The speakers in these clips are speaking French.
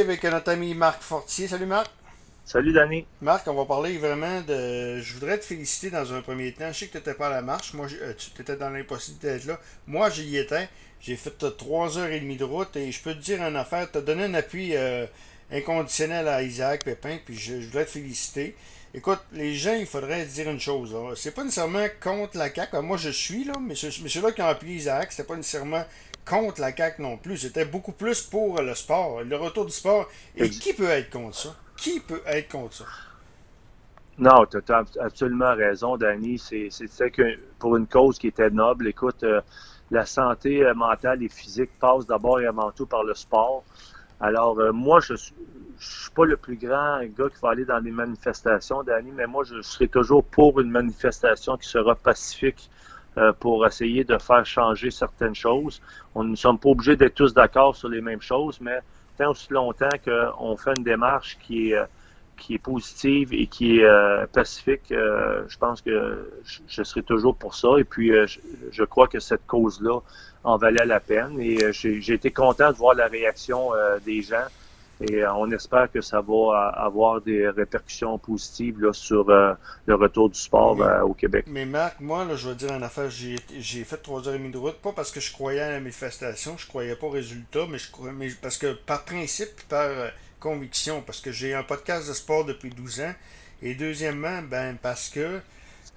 avec notre ami Marc Fortier. Salut Marc. Salut Danny. Marc, on va parler vraiment de. Je voudrais te féliciter dans un premier temps. Je sais que tu n'étais pas à la marche. Moi, euh, tu étais dans l'impossibilité d'être là. Moi, j'y étais. J'ai fait 3 heures et demie de route et je peux te dire une affaire. Tu as donné un appui euh, inconditionnel à Isaac Pépin. Puis je, voudrais te féliciter. Écoute, les gens, il faudrait dire une chose. C'est pas nécessairement contre la CAQ. Moi, je suis là, mais ceux-là qui ont appuyé Isaac, c'était pas nécessairement contre la CAQ non plus. C'était beaucoup plus pour le sport, le retour du sport. Et qui peut être contre ça? Qui peut être contre ça? Non, tu as absolument raison, Danny. C'est pour une cause qui était noble. Écoute, euh, la santé euh, mentale et physique passe d'abord et avant tout par le sport. Alors, euh, moi, je ne suis pas le plus grand gars qui va aller dans des manifestations, Danny, mais moi, je serai toujours pour une manifestation qui sera pacifique, euh, pour essayer de faire changer certaines choses. On ne sommes pas obligés d'être tous d'accord sur les mêmes choses, mais tant aussi longtemps qu'on fait une démarche qui est, euh, qui est positive et qui est euh, pacifique, je pense que je, serai toujours pour ça. Et puis, je, crois que cette cause-là en valait la peine. Et j'ai été content de voir la réaction des gens et euh, on espère que ça va euh, avoir des répercussions positives sur euh, le retour du sport au Québec. Mais Marc, moi, là, je veux dire en affaire, j'ai fait trois heures et demie de route, pas parce que je croyais à la manifestation, je croyais pas au résultat, mais, je, mais parce que par principe, par conviction, parce que j'ai un podcast de sport depuis 12 ans, et deuxièmement, ben parce que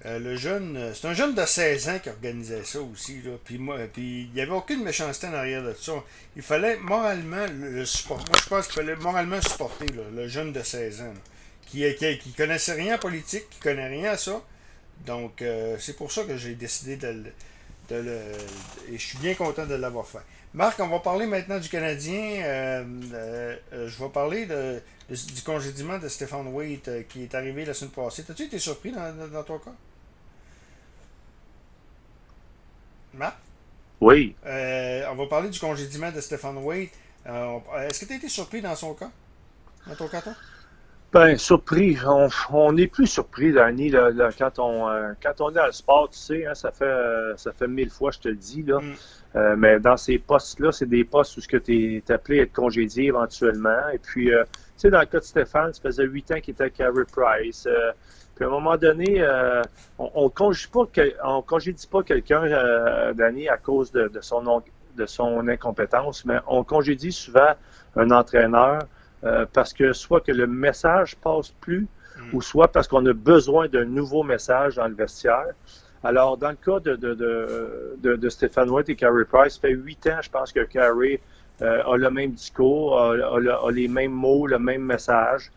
euh, le jeune, euh, c'est un jeune de 16 ans qui organisait ça aussi. Là. Puis, moi, puis il n'y avait aucune méchanceté en arrière de ça. Il fallait moralement le, supporter. Moi, je pense qu'il fallait moralement supporter le jeune de 16 ans. qui, qui, connaissait rien en politique, qui connaît rien à ça. Donc, euh, c'est pour ça que j'ai décidé de, de, le. Et je suis bien content de l'avoir fait. Marc, on va parler maintenant du Canadien. je vais parler de, du congédiement de Stéphane Waite qui est arrivé la semaine passée. As-tu été surpris dans, dans ton cas? Marc? Oui. Euh, on va parler du congédiement de Stéphane. Euh, est-ce que tu as été surpris dans son cas? Dans ton cas, toi? Ben, surpris. On n'est plus surpris, Danny, quand, on, euh, quand on est dans le sport, tu sais, hein, ça, fait, ça fait mille fois, je te le dis. Là. Mm. mais dans ces postes-là, c'est des postes où tu es, appelé à être congédié éventuellement. Et puis, tu sais, dans le cas de Stéphane, ça faisait huit ans qu'il était à Carey Price. Puis à un moment donné, euh, on ne congédie pas, on congédie pas quelqu'un, euh, Danny, à cause de, son, de son incompétence, mais on congédie souvent un entraîneur euh, parce que soit que le message passe plus, mm. ou soit parce qu'on a besoin d'un nouveau message dans le vestiaire. Alors, dans le cas de, de, de, de Stéphane White et Carey Price, ça fait huit ans, je pense que Carey a le même discours, a, les mêmes mots, le même message.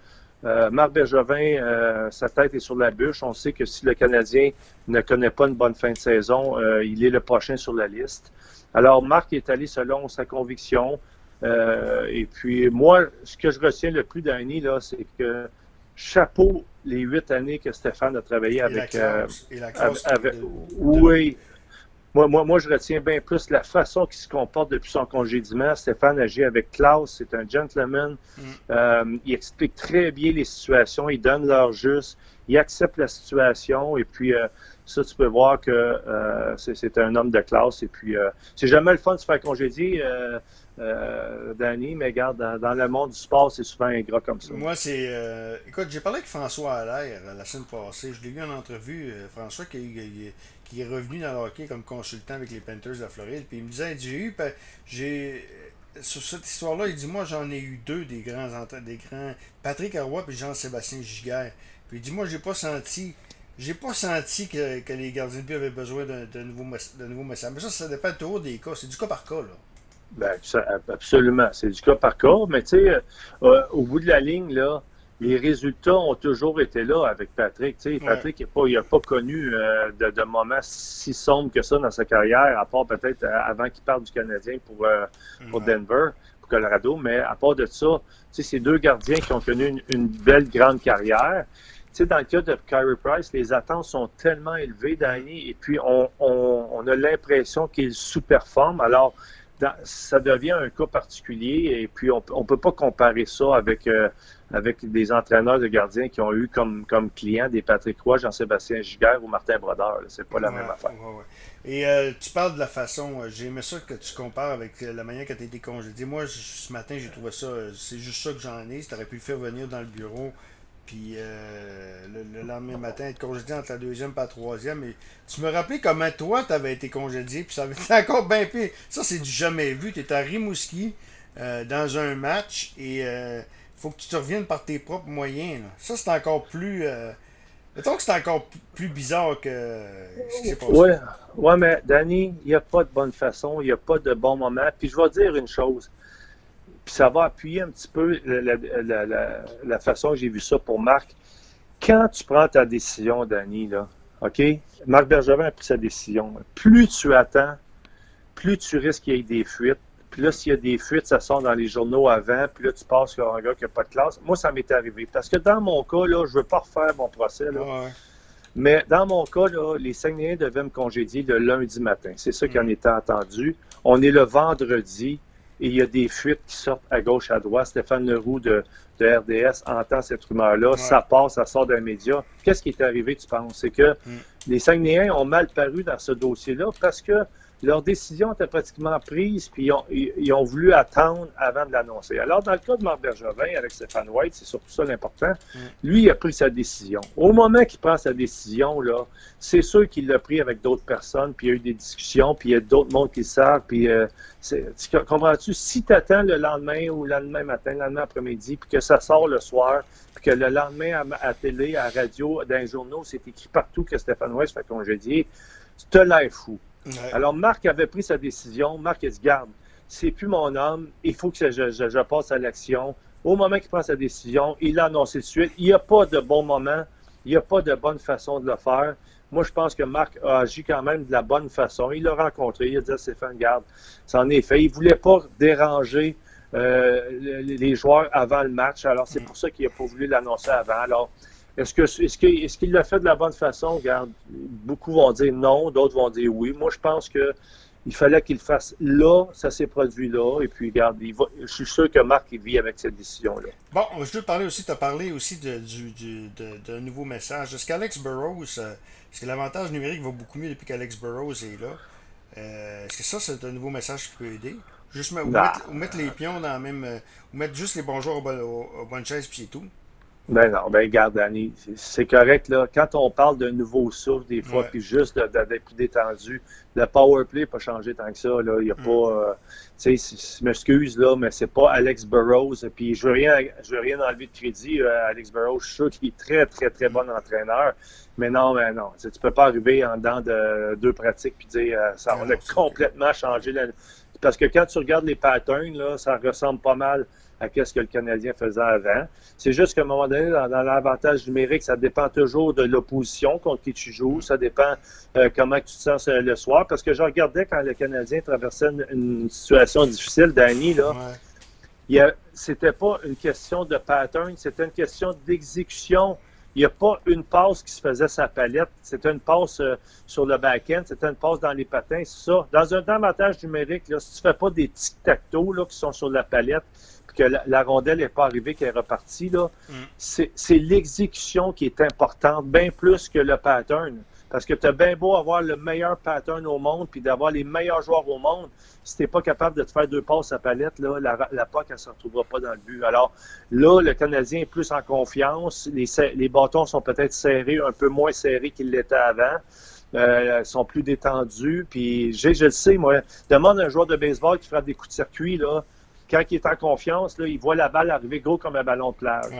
Euh, Marc Bergevin, euh, sa tête est sur la bûche. On sait que si le Canadien ne connaît pas une bonne fin de saison, euh, il est le prochain sur la liste. Alors, Marc est allé selon sa conviction. Et puis, moi, ce que je retiens le plus d'Annie, là, c'est que chapeau les huit années que Stéphane a travaillé avec. oui, moi, moi, je retiens bien plus la façon qu'il se comporte depuis son congédiement. Stéphane agit avec Klaus, c'est un gentleman. Mm. Euh, il explique très bien les situations, il donne leur juste, il accepte la situation et puis euh, ça, tu peux voir que euh, c'est un homme de classe. Et puis, c'est jamais le fun de se faire congédier, Danny, mais regarde, dans, le monde du sport, c'est souvent un gras comme ça. Moi, c'est. écoute, j'ai parlé avec François Allaire la semaine passée. Je l'ai vu en entrevue. François, qui, est revenu dans le hockey comme consultant avec les Panthers de Floride. Puis il me disait, j'ai eu, j'ai, sur cette histoire-là, il dit, moi j'en ai eu deux des grands, des grands, Patrick Arroy et Jean-Sébastien Giguère. Puis il dit, moi j'ai pas senti, j'ai pas senti que, que, les gardiens de but avaient besoin de, nouveaux, de nouveaux messages. Mais ça, ça dépend toujours des cas. C'est du cas par cas, là. Ben, absolument. C'est du cas par cas. Mais tu sais, euh, au bout de la ligne, là, les résultats ont toujours été là avec Patrick. Patrick n'a pas, connu euh, de, de, moments si sombres que ça dans sa carrière, à part peut-être euh, avant qu'il parte du Canadien pour, euh, pour Denver, pour Colorado. Mais à part de ça, c'est deux gardiens qui ont connu une, belle grande carrière. Dans le cas de Kyrie Price, les attentes sont tellement élevées, Danny, et puis on, on, on a l'impression qu'il sous-performe. Alors, ça devient un cas particulier et puis on ne peut pas comparer ça avec, euh, avec des entraîneurs de gardiens qui ont eu comme, comme clients des Patrick Roy, Jean-Sébastien Giguère ou Martin Brodeur. C'est pas la même affaire. Et euh, tu parles de la façon, euh, j'ai aimé ça que tu compares avec la manière que tu as été congédié. Moi, ce matin, j'ai trouvé ça, c'est juste ça que j'en ai. Tu aurais pu le faire venir dans le bureau puis euh, le, lendemain matin, être congédié entre la deuxième et la troisième. Et tu me rappelais comment toi, tu avais été congédié, puis ça avait été encore bien pire. Ça, c'est du jamais vu. Tu à Rimouski euh, dans un match et il euh, faut que tu te reviennes par tes propres moyens. Ça, c'est encore plus. Mettons que c'est encore plus bizarre que ce qui s'est passé. Ouais, ouais mais Danny, il n'y a pas de bonne façon, il n'y a pas de bon moment. Puis je vais dire une chose puis ça va appuyer un petit peu la, façon que j'ai vu ça pour Marc. Quand tu prends ta décision, Danny, là, OK? Marc Bergevin a pris sa décision. Plus tu attends, plus tu risques qu'il y ait des fuites. Puis là, s'il y a des fuites, ça sort dans les journaux avant. Puis là, tu passes sur un gars qui n'a pas de classe. Moi, ça m'est arrivé. Parce que dans mon cas, là, je ne veux pas refaire mon procès. Mais dans mon cas, là, les Saguenayens devaient me congédier le lundi matin. C'est ça qui en mm. était entendu. On est le vendredi et il y a des fuites qui sortent à gauche, à droite. Stéphane Leroux de, de RDS entend cette rumeur-là, ça passe, ça sort d'un média. Qu'est-ce qui est arrivé, tu penses? C'est que mm. les Saguenayens ont mal paru dans ce dossier-là parce que leur décision était pratiquement prise, puis ils ont, voulu attendre avant de l'annoncer. Alors, dans le cas de Marc Bergevin avec Stéphane White, c'est surtout ça l'important, mm. lui, il a pris sa décision. Au moment qu'il prend sa décision, là, c'est sûr qu'il l'a pris avec d'autres personnes, puis il y a eu des discussions, puis il y a d'autres mondes qui savent, puis euh, comprends-tu, si tu attends le lendemain ou le lendemain matin, le lendemain après-midi, puis que ça sort le soir, puis que le lendemain à, télé, à radio, dans les journaux, c'est écrit partout que Stéphane White se fait congédier, tu te l'air fou. Alors, Marc avait pris sa décision. Marc, il se garde. C'est plus mon homme. Il faut que je, passe à l'action. Au moment qu'il prend sa décision, il l'a annoncé de suite. Il n'y a pas de bon moment. Il n'y a pas de bonne façon de le faire. Moi, je pense que Marc a agi quand même de la bonne façon. Il l'a rencontré. Il a dit à Stéphane Garde, c'en est fait. Il ne voulait pas déranger euh, les joueurs avant le match. Alors, c'est mm. pour ça qu'il n'a pas voulu l'annoncer avant. Alors, est-ce que est-ce qu'il est l'a fait de la bonne façon? Regarde, beaucoup vont dire non, d'autres vont dire oui. Moi, je pense que il fallait qu'il fasse là, ça s'est produit là, et puis regarde, je suis sûr que Marc il vit avec cette décision-là. Bon, je veux parler aussi, tu as parlé aussi d'un de, nouveau message. Est-ce qu'Alex Burrows, euh, est-ce que l'avantage numérique va beaucoup mieux depuis qu'Alex Burrows est là? Euh, est-ce que ça, c'est un nouveau message qui peut aider? Juste mettre, les pions dans la même. Euh, ou mettre juste les bonjours au, au, au bonne chaise, puis c'est tout? Ben non, ben garde, Danny, c'est correct, là. Quand on parle d'un nouveau souffle, des fois, puis juste d'être plus détendu, le power play n'a pas changé tant que ça, là. Il n'y a mm. pas, euh, tu sais, je m'excuse, là, mais c'est pas Alex Burrows. Puis je veux rien, je veux rien enlever de crédit à Alex Burrows. Je suis sûr qu'il est très, très, très bon entraîneur. Mais non, mais non. Tu peux pas arriver en dedans de deux pratiques puis dire, euh, ça, on a complètement changé. Parce que quand tu regardes les patterns, là, ça ressemble pas mal à ce que le Canadien faisait avant. C'est juste qu'à un moment donné, dans, l'avantage numérique, ça dépend toujours de l'opposition contre qui tu joues. Ça dépend euh, comment tu te sens le soir. Parce que je regardais quand le Canadien traversait une, situation difficile, Danny, là. Ouais. C'était pas une question de pattern, c'était une question d'exécution. Il n'y a pas une passe qui se faisait sa palette. C'était une passe euh, sur le back-end, c'était une passe dans les patins, c'est ça. Dans un avantage numérique, là, si tu ne fais pas des tic-tac-toe qui sont sur la palette, que la, rondelle n'est pas arrivée, qu'elle est repartie, là, mm. c'est l'exécution qui est importante, bien plus que le pattern. Parce que tu as bien beau avoir le meilleur pattern au monde, puis d'avoir les meilleurs joueurs au monde, si tu pas capable de te faire deux passes à palette, là, la, la POC, elle ne se retrouvera pas dans le but. Alors là, le Canadien est plus en confiance. Les, les bâtons sont peut-être serrés, un peu moins serrés qu'ils l'étaient avant. Euh, sont plus détendus. Puis, je, je le sais, moi, demande un joueur de baseball qui fera des coups de circuit, là, quand il est en confiance, là, il voit la balle arriver gros comme un ballon de plage.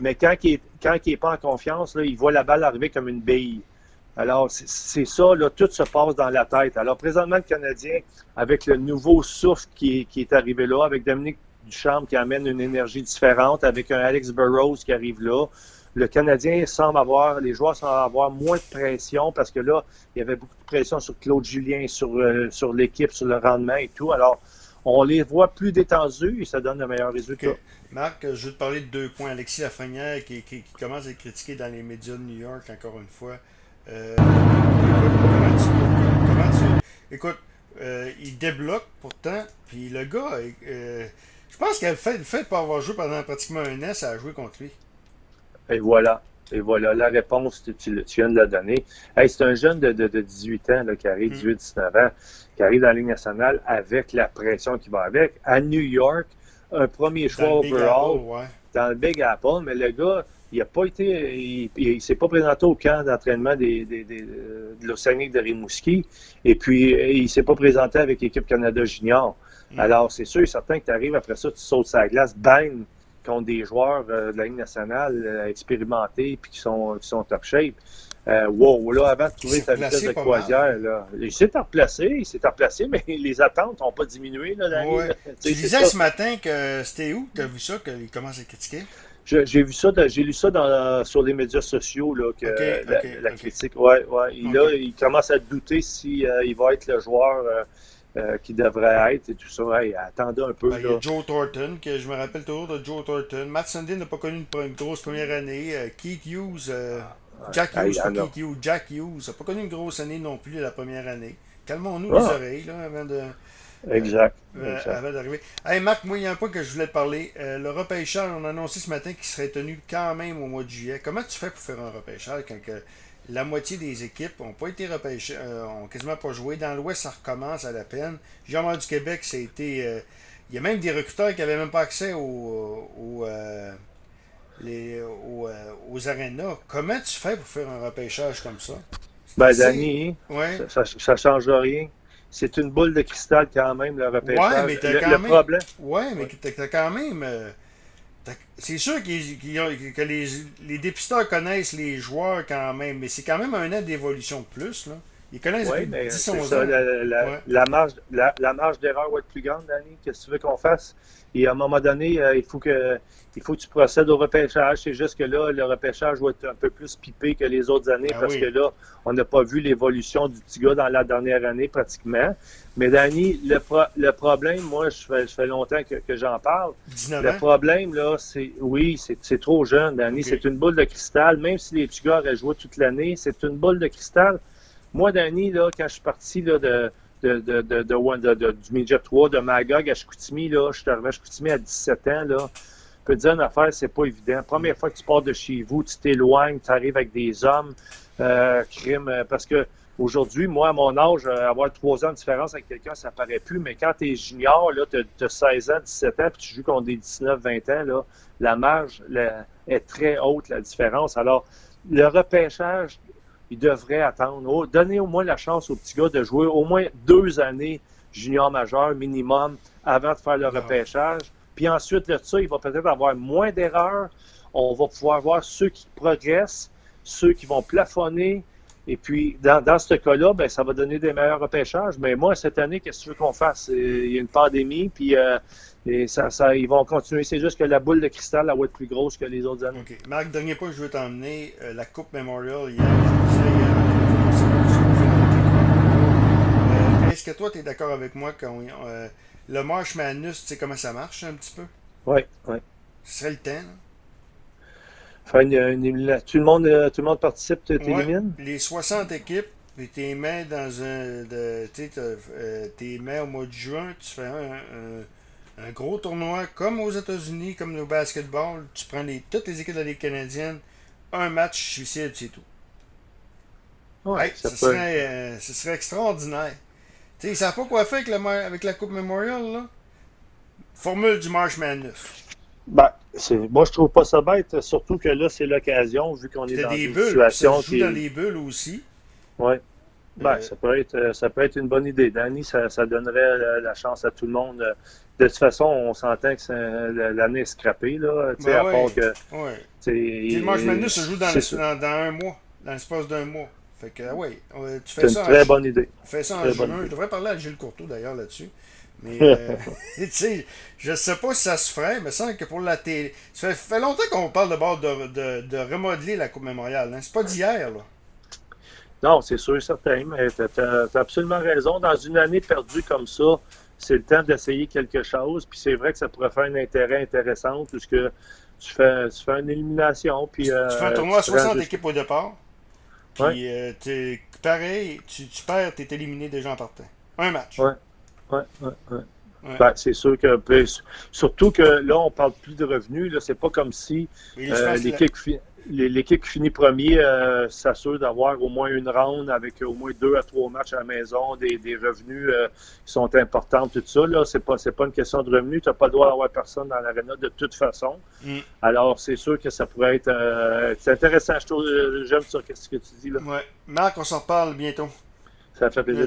Mais quand il est, quand il est pas en confiance, là, il voit la balle arriver comme une bille. Alors, c'est ça, là, tout se passe dans la tête. Alors, présentement, le Canadien, avec le nouveau souffle qui, qui est arrivé là, avec Dominique Duchamp qui amène une énergie différente, avec un Alex Burrows qui arrive là, le Canadien semble avoir, les joueurs semblent avoir moins de pression parce que là, il y avait beaucoup de pression sur Claude Julien, sur, euh, sur l'équipe, sur le rendement et tout. Alors, on les voit plus détendus et ça donne de meilleurs résultats. Marc, je veux te parler de deux points. Alexis Lafrenière qui, qui, commence à être critiqué dans les médias de New York, encore une fois. Euh, comment, tu, Écoute, Euh, il débloque pourtant. Puis le gars, euh, je pense qu'elle fait, le fait de pas avoir joué pendant pratiquement un an, ça a joué contre lui. Et voilà. Et voilà, la réponse, tu, tu, viens de la donner. Hey, c'est un jeune de, de, 18 ans là, qui arrive, 18-19 mm. ans, qui arrive dans la Ligue nationale avec la pression qui va avec. À New York, un premier choix overall dans le Big Apple, mais le gars, il n'a pas été, il, s'est pas présenté au camp d'entraînement des, des, des, de l'Océanique de Rimouski, et puis il s'est pas présenté avec l'équipe Canada Junior. Mm. Alors, c'est sûr et certain que tu arrives après ça, tu sautes sa glace, bang, contre des joueurs euh, de la Ligue nationale euh, expérimentés puis qui sont, qui sont top shape. Euh, wow, là, avant de trouver ta vitesse de croisière, là, il s'est replacé, il s'est replacé, mais les attentes n'ont pas diminué. Là, Tu disais ce matin que c'était où tu as vu ça, qu'il commence à critiquer? J'ai vu ça, j'ai lu ça dans, sur les médias sociaux, là, que la, critique. Ouais, ouais. Il, là, il commence à douter si il va être le joueur euh, qui devrait être et tout ça. Hey, attendez un peu. Ben, il y a Joe Thornton, que je me rappelle toujours de Joe Thornton. Matt Sundin n'a pas connu une, grosse première année. Euh, Keith Hughes, euh, Jack Hughes, pas Keith Hughes, Jack Hughes n'a pas connu une grosse année non plus la première année. Calmons-nous les ah. oreilles là, avant de. Exact. Avant d'arriver. Hey Marc, moi, il y a un point que je voulais te parler. le repêchage, on a annoncé ce matin qu'il serait tenu quand même au mois de juillet. Comment tu fais pour faire un repêchage quand que la moitié des équipes n'ont pas été repêchées, euh, ont quasiment pas joué? Dans l'Ouest, ça recommence à la peine. Jean du Québec, ça a été. Euh, il y a même des recruteurs qui n'avaient même pas accès euh, les, aux, aux arénas. Comment tu fais pour faire un repêchage comme ça? Ben, Danny, ça ne change rien. C'est une boule de cristal quand même, le repêchage. Ouais, mais t'as quand même. Problème. Ouais, mais t'as quand même. C'est sûr que les, dépisteurs connaissent les joueurs quand même, mais c'est quand même un an d'évolution de plus. Là. Ils connaissent oui, mais 10 ça, La, marge, la, marge d'erreur va être plus grande, Danny. Qu'est-ce que tu veux qu'on fasse? Et à un moment donné, euh, il, faut que, il faut que tu procèdes au repêchage. C'est juste que là, le repêchage va être un peu plus pipé que les autres années ben parce que là, on n'a pas vu l'évolution du petit gars dans la dernière année pratiquement. Mais Danny, le, le problème, moi, je fais, je fais longtemps que, que j'en parle. Le problème, là, c'est oui, c'est trop jeune, Danny. C'est une boule de cristal. Même si les petits gars auraient joué toute l'année, c'est une boule de cristal. Moi, Danny, là, quand je suis parti là, de, de, de, de, de du Midget 3, de Magog à Chicoutimi, là, je suis arrivé à Chicoutimi à 17 ans, là. Je peux te dire une affaire, c'est pas évident. Première fois que tu pars de chez vous, tu t'éloignes, tu arrives avec des hommes, euh, crime, euh, parce que Aujourd'hui, moi, à mon âge, euh, avoir trois ans de différence avec quelqu'un, ça paraît plus, mais quand tu es junior, là, tu as, 16 ans, 17 ans, puis tu joues contre des 19, 20 ans, là, la marge est très haute, la différence. Alors, le repêchage, il devrait attendre. donner au moins la chance aux petits gars de jouer au moins deux années junior majeur minimum avant de faire le repêchage. Puis ensuite de ça, il va peut-être avoir moins d'erreurs. On va pouvoir voir ceux qui progressent, ceux qui vont plafonner, et puis, dans, dans ce cas-là, ben, ça va donner des meilleurs repêchages. Mais moi, cette année, qu'est-ce que tu veux qu'on fasse? Il y a une pandémie, puis euh, et ça, ça, ils vont continuer. C'est juste que la boule de cristal, elle va être plus grosse que les autres années. OK. Marc, dernier point que je veux t'emmener, euh, la Coupe Memorial hier. Euh, est-ce que toi, tu es d'accord avec moi quand le March Madness, tu sais comment ça marche un petit peu? Oui, oui. Ce serait le temps, là? Tout, le monde, euh, tout le monde participe, tu t'élimines? les 60 équipes, tu mets dans un. De, euh, t'es mets au mois de juin, tu fais un, un, gros tournoi comme aux États-Unis, comme au basketball. Tu prends les, toutes les équipes de la Ligue canadienne, un match suicide, c'est tout. Ouais, ça ce, serait, euh, ce serait extraordinaire. Tu sais, ils savent pas quoi faire avec, le, avec la Coupe Memorial, là? Formule du March Madness. Ben, moi, je trouve pas ça bête, surtout que là, c'est l'occasion, vu qu'on est dans des bulles, situation qui... dans les bulles aussi. Oui. Ben, euh, ça, peut être, ça peut être une bonne idée. Danny, ça, ça donnerait la, chance à tout le monde. De toute façon, on s'entend que l'année est scrappée, là. Ben à part que. Ouais. March Madness se joue dans, dans, un mois, dans l'espace d'un mois. Fait que, oui, tu fais ça. C'est une très bonne idée. Tu fais ça en juin. Je devrais parler à Gilles Courteau, d'ailleurs, là-dessus. Mais, euh, tu sais, je sais pas si ça se ferait, mais ça que pour la télé. Ça fait, longtemps qu'on parle de, de, de, de, remodeler la Coupe Mémoriale. Hein? C'est pas d'hier, là. Non, c'est sûr et certain, mais tu as, absolument raison. Dans une année perdue comme ça, c'est le temps d'essayer quelque chose. Puis c'est vrai que ça pourrait faire un intérêt intéressant puisque tu fais, tu fais une élimination. Puis, tu fais un euh, tournoi à 60 équipes au départ. Puis, euh, pareil, tu, tu perds, tu es éliminé déjà en partant. Un match. Ouais. Ouais, ouais, ouais. Ben, c'est sûr que ben, surtout que là, on parle plus de revenus. Là, c'est pas comme si euh, l'équipe l'équipe qui finit premier euh, s'assure d'avoir au moins une ronde avec au moins deux à trois matchs à la maison, des, revenus euh, qui sont importants, tout ça. Là, c'est pas, c'est pas une question de revenus. Tu n'as pas le droit d'avoir personne dans l'aréna de toute façon. Mm. Alors, c'est sûr que ça pourrait être euh, c'est intéressant. Je j'aime ça, qu'est-ce que tu dis là. Ouais. Marc, on s'en reparle bientôt. Ça fait plaisir.